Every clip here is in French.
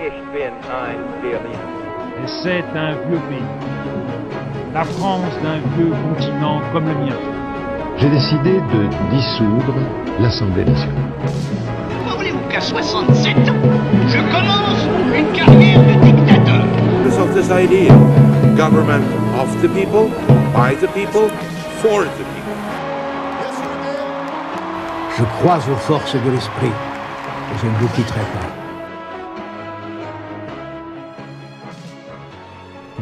Et c'est un vieux pays. La France d'un vieux continent comme le mien. J'ai décidé de dissoudre l'Assemblée nationale. Voulez-vous qu'à 67 ans, je commence une carrière de dictateur? Of this idea government of the people, by the people, for the people. Je crois aux forces de l'esprit et je ne vous quitterai pas.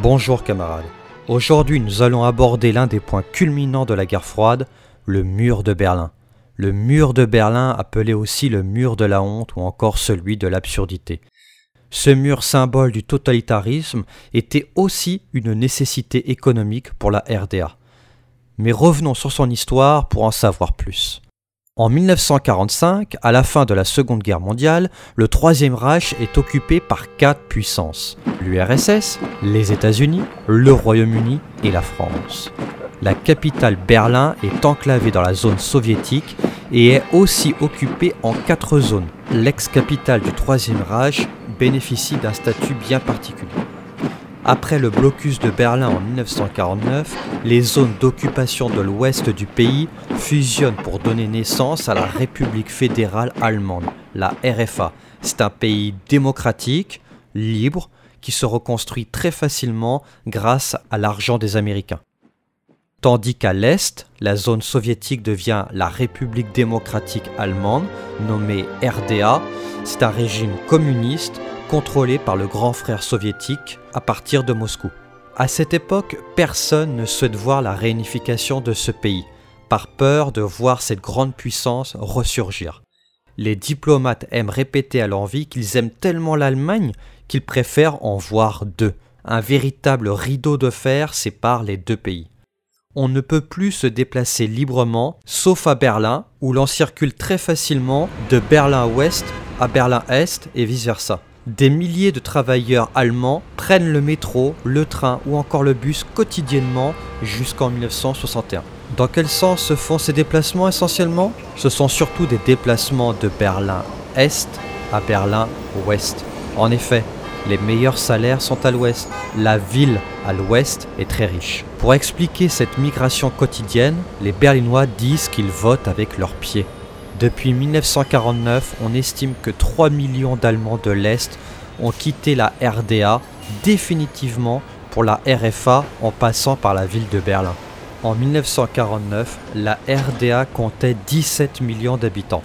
Bonjour camarades. Aujourd'hui nous allons aborder l'un des points culminants de la guerre froide, le mur de Berlin. Le mur de Berlin appelé aussi le mur de la honte ou encore celui de l'absurdité. Ce mur symbole du totalitarisme était aussi une nécessité économique pour la RDA. Mais revenons sur son histoire pour en savoir plus. En 1945, à la fin de la Seconde Guerre mondiale, le Troisième Reich est occupé par quatre puissances l'URSS, les États-Unis, le Royaume-Uni et la France. La capitale Berlin est enclavée dans la zone soviétique et est aussi occupée en quatre zones. L'ex-capitale du Troisième Reich bénéficie d'un statut bien particulier. Après le blocus de Berlin en 1949, les zones d'occupation de l'ouest du pays fusionnent pour donner naissance à la République fédérale allemande, la RFA. C'est un pays démocratique, libre, qui se reconstruit très facilement grâce à l'argent des Américains. Tandis qu'à l'est, la zone soviétique devient la République démocratique allemande, nommée RDA. C'est un régime communiste contrôlé par le grand frère soviétique à partir de Moscou. À cette époque, personne ne souhaite voir la réunification de ce pays, par peur de voir cette grande puissance ressurgir. Les diplomates aiment répéter à l'envie qu'ils aiment tellement l'Allemagne qu'ils préfèrent en voir deux. Un véritable rideau de fer sépare les deux pays. On ne peut plus se déplacer librement, sauf à Berlin, où l'on circule très facilement de Berlin-Ouest à Berlin-Est et vice-versa. Des milliers de travailleurs allemands prennent le métro, le train ou encore le bus quotidiennement jusqu'en 1961. Dans quel sens se font ces déplacements essentiellement? Ce sont surtout des déplacements de Berlin-Est à Berlin-Ouest. En effet, les meilleurs salaires sont à l'ouest. La ville à l'ouest est très riche. Pour expliquer cette migration quotidienne, les Berlinois disent qu'ils votent avec leurs pieds. Depuis 1949, on estime que 3 millions d'Allemands de l'Est ont quitté la RDA définitivement pour la RFA en passant par la ville de Berlin. En 1949, la RDA comptait 17 millions d'habitants.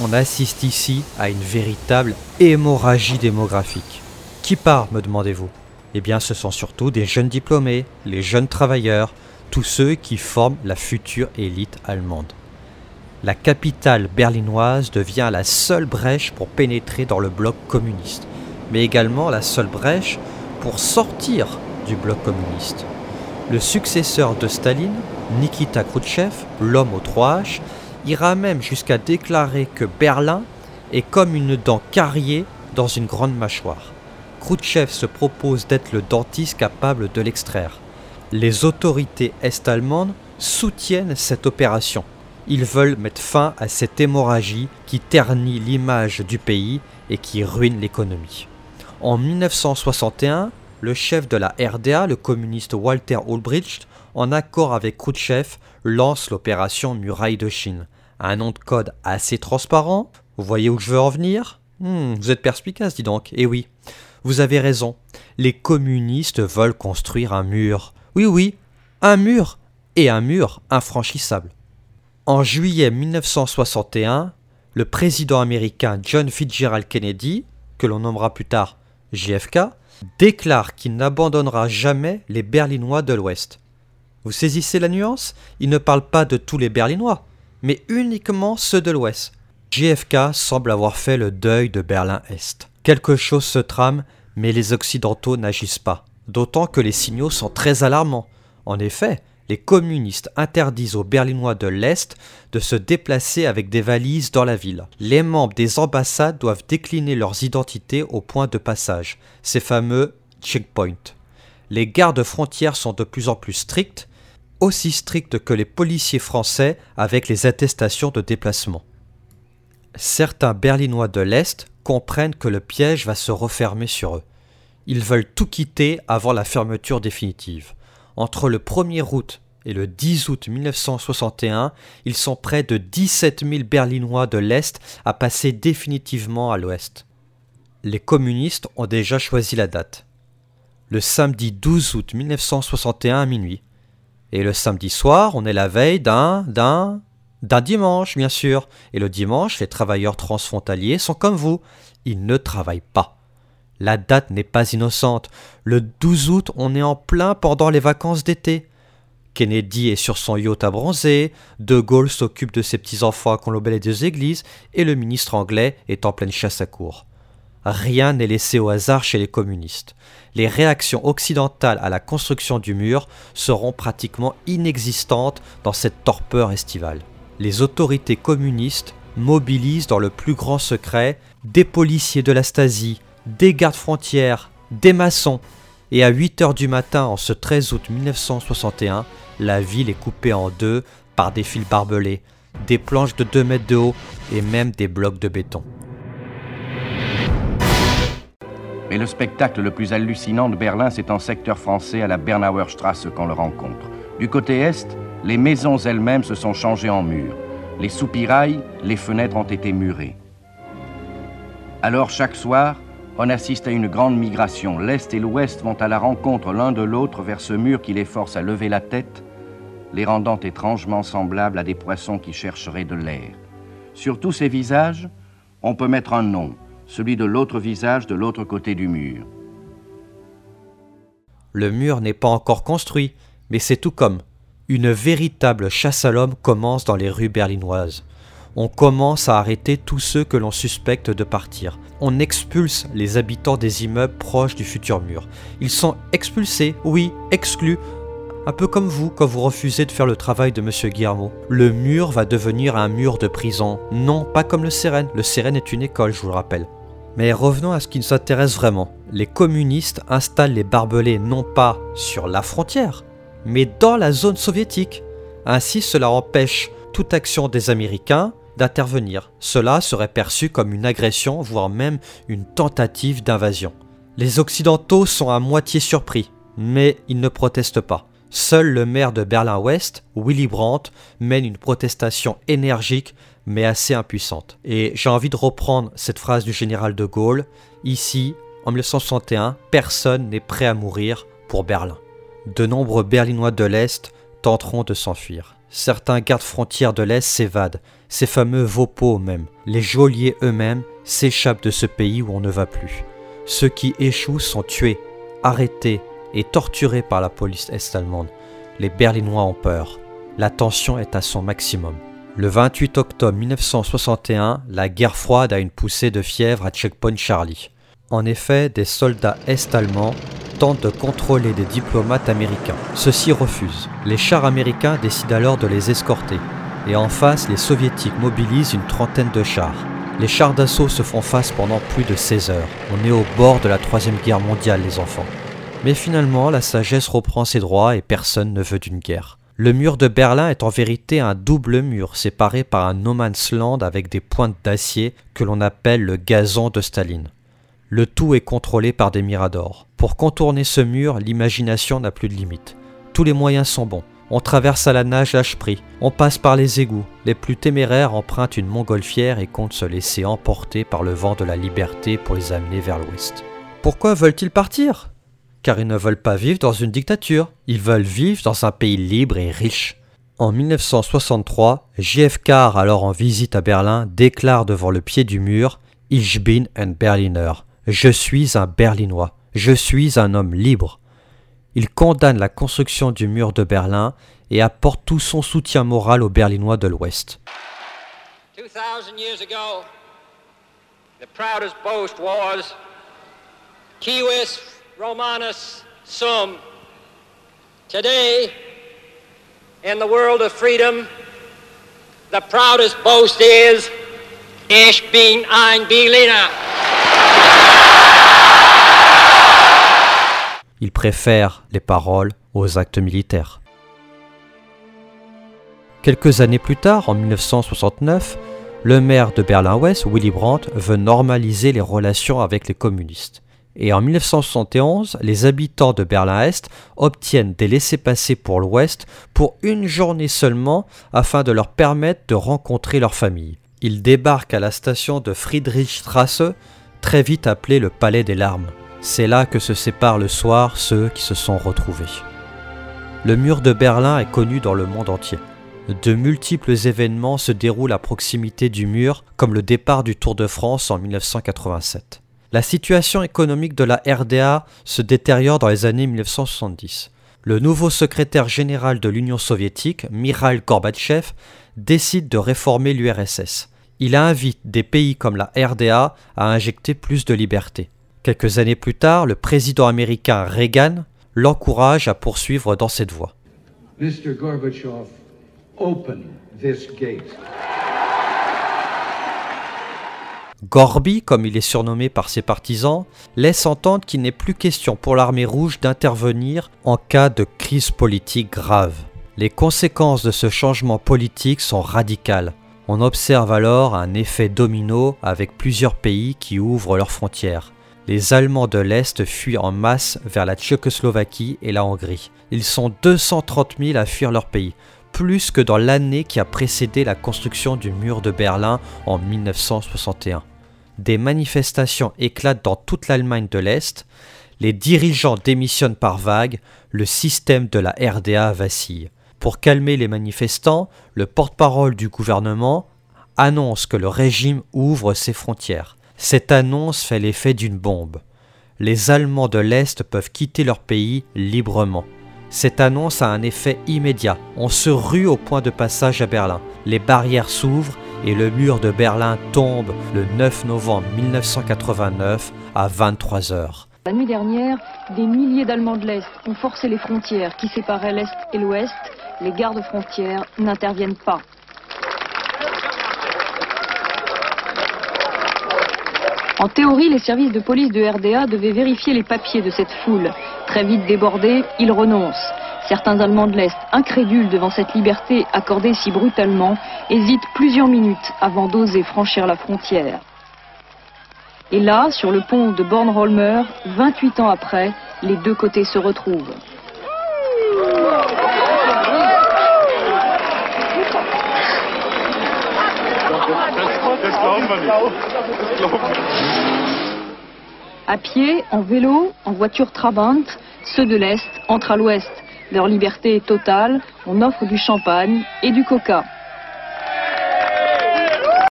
On assiste ici à une véritable hémorragie démographique. Qui part, me demandez-vous? Eh bien, ce sont surtout des jeunes diplômés, les jeunes travailleurs, tous ceux qui forment la future élite allemande la capitale berlinoise devient la seule brèche pour pénétrer dans le bloc communiste, mais également la seule brèche pour sortir du bloc communiste. Le successeur de Staline, Nikita Khrouchtchev, l'homme aux trois H, ira même jusqu'à déclarer que Berlin est comme une dent carriée dans une grande mâchoire. Khrouchtchev se propose d'être le dentiste capable de l'extraire. Les autorités est-allemandes soutiennent cette opération ils veulent mettre fin à cette hémorragie qui ternit l'image du pays et qui ruine l'économie. En 1961, le chef de la RDA, le communiste Walter Ulbricht, en accord avec Khrouchtchev, lance l'opération Muraille de Chine. Un nom de code assez transparent. Vous voyez où je veux en venir? Hmm, Vous êtes perspicace, dis donc. Eh oui, vous avez raison. Les communistes veulent construire un mur. Oui, oui, un mur. Et un mur infranchissable. En juillet 1961, le président américain John Fitzgerald Kennedy, que l'on nommera plus tard JFK, déclare qu'il n'abandonnera jamais les Berlinois de l'Ouest. Vous saisissez la nuance? Il ne parle pas de tous les Berlinois, mais uniquement ceux de l'Ouest. JFK semble avoir fait le deuil de Berlin-Est. Quelque chose se trame, mais les Occidentaux n'agissent pas, d'autant que les signaux sont très alarmants. En effet, les communistes interdisent aux Berlinois de l'Est de se déplacer avec des valises dans la ville. Les membres des ambassades doivent décliner leurs identités au point de passage, ces fameux checkpoints. Les gardes frontières sont de plus en plus strictes, aussi strictes que les policiers français avec les attestations de déplacement. Certains Berlinois de l'Est, comprennent que le piège va se refermer sur eux. Ils veulent tout quitter avant la fermeture définitive. Entre le 1er août et le 10 août 1961, ils sont près de 17 000 Berlinois de l'Est à passer définitivement à l'Ouest. Les communistes ont déjà choisi la date. Le samedi 12 août 1961 à minuit. Et le samedi soir, on est la veille d'un, d'un, d'un dimanche, bien sûr. Et le dimanche, les travailleurs transfrontaliers sont comme vous. Ils ne travaillent pas. La date n'est pas innocente. Le 12 août, on est en plein pendant les vacances d'été. Kennedy est sur son yacht à bronzer, De Gaulle s'occupe de ses petits-enfants à Colombelle et des églises, et le ministre anglais est en pleine chasse à cour. Rien n'est laissé au hasard chez les communistes. Les réactions occidentales à la construction du mur seront pratiquement inexistantes dans cette torpeur estivale. Les autorités communistes mobilisent dans le plus grand secret des policiers de la Stasi, des gardes frontières, des maçons, et à 8 heures du matin en ce 13 août 1961, la ville est coupée en deux par des fils barbelés, des planches de 2 mètres de haut et même des blocs de béton. Mais le spectacle le plus hallucinant de Berlin, c'est en secteur français à la Bernauer Strasse qu'on le rencontre. Du côté est, les maisons elles-mêmes se sont changées en murs. Les soupirails, les fenêtres ont été murées. Alors chaque soir, on assiste à une grande migration. L'Est et l'Ouest vont à la rencontre l'un de l'autre vers ce mur qui les force à lever la tête, les rendant étrangement semblables à des poissons qui chercheraient de l'air. Sur tous ces visages, on peut mettre un nom, celui de l'autre visage de l'autre côté du mur. Le mur n'est pas encore construit, mais c'est tout comme. Une véritable chasse à l'homme commence dans les rues berlinoises on commence à arrêter tous ceux que l'on suspecte de partir. On expulse les habitants des immeubles proches du futur mur. Ils sont expulsés, oui, exclus, un peu comme vous quand vous refusez de faire le travail de M. Guillermo. Le mur va devenir un mur de prison. Non, pas comme le Sérène. Le Sérène est une école, je vous le rappelle. Mais revenons à ce qui nous intéresse vraiment. Les communistes installent les barbelés non pas sur la frontière, mais dans la zone soviétique. Ainsi, cela empêche toute action des Américains d'intervenir. Cela serait perçu comme une agression, voire même une tentative d'invasion. Les Occidentaux sont à moitié surpris, mais ils ne protestent pas. Seul le maire de Berlin-Ouest, Willy Brandt, mène une protestation énergique mais assez impuissante. Et j'ai envie de reprendre cette phrase du général de Gaulle. Ici, en 1961, personne n'est prêt à mourir pour Berlin. De nombreux Berlinois de l'Est tenteront de s'enfuir. Certains gardes frontières de l'Est s'évadent, ces fameux Vopos même. Les geôliers eux-mêmes s'échappent de ce pays où on ne va plus. Ceux qui échouent sont tués, arrêtés et torturés par la police est-allemande. Les Berlinois ont peur. La tension est à son maximum. Le 28 octobre 1961, la guerre froide a une poussée de fièvre à Checkpoint Charlie. En effet, des soldats est-allemands tentent de contrôler des diplomates américains. Ceux-ci refusent. Les chars américains décident alors de les escorter. Et en face, les soviétiques mobilisent une trentaine de chars. Les chars d'assaut se font face pendant plus de 16 heures. On est au bord de la Troisième Guerre mondiale, les enfants. Mais finalement, la sagesse reprend ses droits et personne ne veut d'une guerre. Le mur de Berlin est en vérité un double mur séparé par un no man's land avec des pointes d'acier que l'on appelle le gazon de Staline. Le tout est contrôlé par des miradors. Pour contourner ce mur, l'imagination n'a plus de limite. Tous les moyens sont bons. On traverse à la nage l'âge-prix, on passe par les égouts. Les plus téméraires empruntent une montgolfière et comptent se laisser emporter par le vent de la liberté pour les amener vers l'ouest. Pourquoi veulent-ils partir? Car ils ne veulent pas vivre dans une dictature, ils veulent vivre dans un pays libre et riche. En 1963, JFK, alors en visite à Berlin, déclare devant le pied du mur Ich bin ein Berliner. Je suis un Berlinois. Je suis un homme libre. Il condamne la construction du mur de Berlin et apporte tout son soutien moral aux Berlinois de l'Ouest. 2000 years ago, the proudest boast was Civis Romanus Sum. Today, in the world of freedom, the proudest boast is Ich bin ein Berliner. Il préfère les paroles aux actes militaires. Quelques années plus tard, en 1969, Le maire de Berlin-Ouest, Willy Brandt, veut normaliser les relations avec les communistes. Et en 1971, les habitants de Berlin-Est obtiennent des laissés-passer pour l'Ouest pour une journée seulement afin de leur permettre de rencontrer leur famille. Ils débarquent à la station de Friedrichstrasse, très vite appelée le Palais des Larmes. C'est là que se séparent le soir ceux qui se sont retrouvés. Le mur de Berlin est connu dans le monde entier. De multiples événements se déroulent à proximité du mur, comme le départ du Tour de France en 1987. La situation économique de la RDA se détériore dans les années 1970. Le nouveau secrétaire général de l'Union soviétique, Mikhail Gorbatchev, décide de réformer l'URSS. Il invite des pays comme la RDA à injecter plus de liberté. Quelques années plus tard, le président américain Reagan l'encourage à poursuivre dans cette voie. Mr. Gorbachev, open this gate. Gorby, comme il est surnommé par ses partisans, laisse entendre qu'il n'est plus question pour l'armée rouge d'intervenir en cas de crise politique grave. Les conséquences de ce changement politique sont radicales. On observe alors un effet domino avec plusieurs pays qui ouvrent leurs frontières les Allemands de l'Est fuient en masse vers la Tchécoslovaquie et la Hongrie. Ils sont 230 000 à fuir leur pays, plus que dans l'année qui a précédé la construction du mur de Berlin en 1961. Des manifestations éclatent dans toute l'Allemagne de l'Est, les dirigeants démissionnent par vagues, le système de la RDA vacille. Pour calmer les manifestants, le porte-parole du gouvernement annonce que le régime ouvre ses frontières. Cette annonce fait l'effet d'une bombe. Les Allemands de l'Est peuvent quitter leur pays librement. Cette annonce a un effet immédiat. On se rue au point de passage à Berlin. Les barrières s'ouvrent et le mur de Berlin tombe le 9 novembre 1989 à 23 h La nuit dernière, des milliers d'Allemands de l'Est ont forcé les frontières qui séparaient l'Est et l'Ouest. Les gardes frontières n'interviennent pas. En théorie, les services de police de RDA devaient vérifier les papiers de cette foule. Très vite débordés, ils renoncent. Certains Allemands de l'Est, incrédules devant cette liberté accordée si brutalement, hésitent plusieurs minutes avant d'oser franchir la frontière. Et là, sur le pont de Bornholmer, 28 ans après, les deux côtés se retrouvent. À pied, en vélo, en voiture Trabant, ceux de l'Est entrent à l'Ouest. Leur liberté est totale, on offre du champagne et du coca.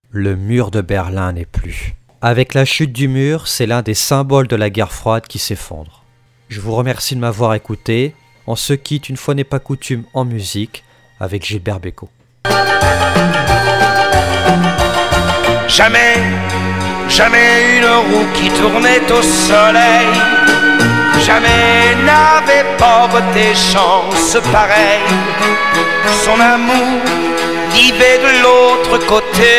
Le mur de Berlin n'est plus. Avec la chute du mur, c'est l'un des symboles de la guerre froide qui s'effondre. Je vous remercie de m'avoir écouté. On se quitte une fois n'est pas coutume en musique avec Gilbert Bécaud. Jamais, jamais une roue qui tournait au soleil. Jamais n'avait porté chance pareille. Son amour vivait de l'autre côté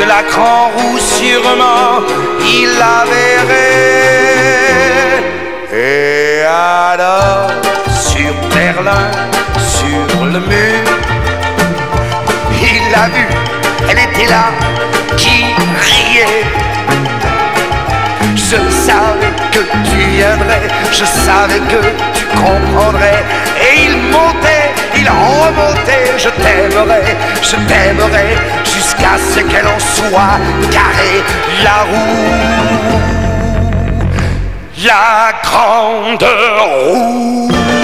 de la grande roue sûrement il la verrait. Et alors sur Berlin, sur le mur, il l'a vu était là, qui riait. Je savais que tu viendrais, je savais que tu comprendrais. Et il montait, il remontait, je t'aimerais, je t'aimerais, jusqu'à ce qu'elle en soit carrée la roue. La grande roue.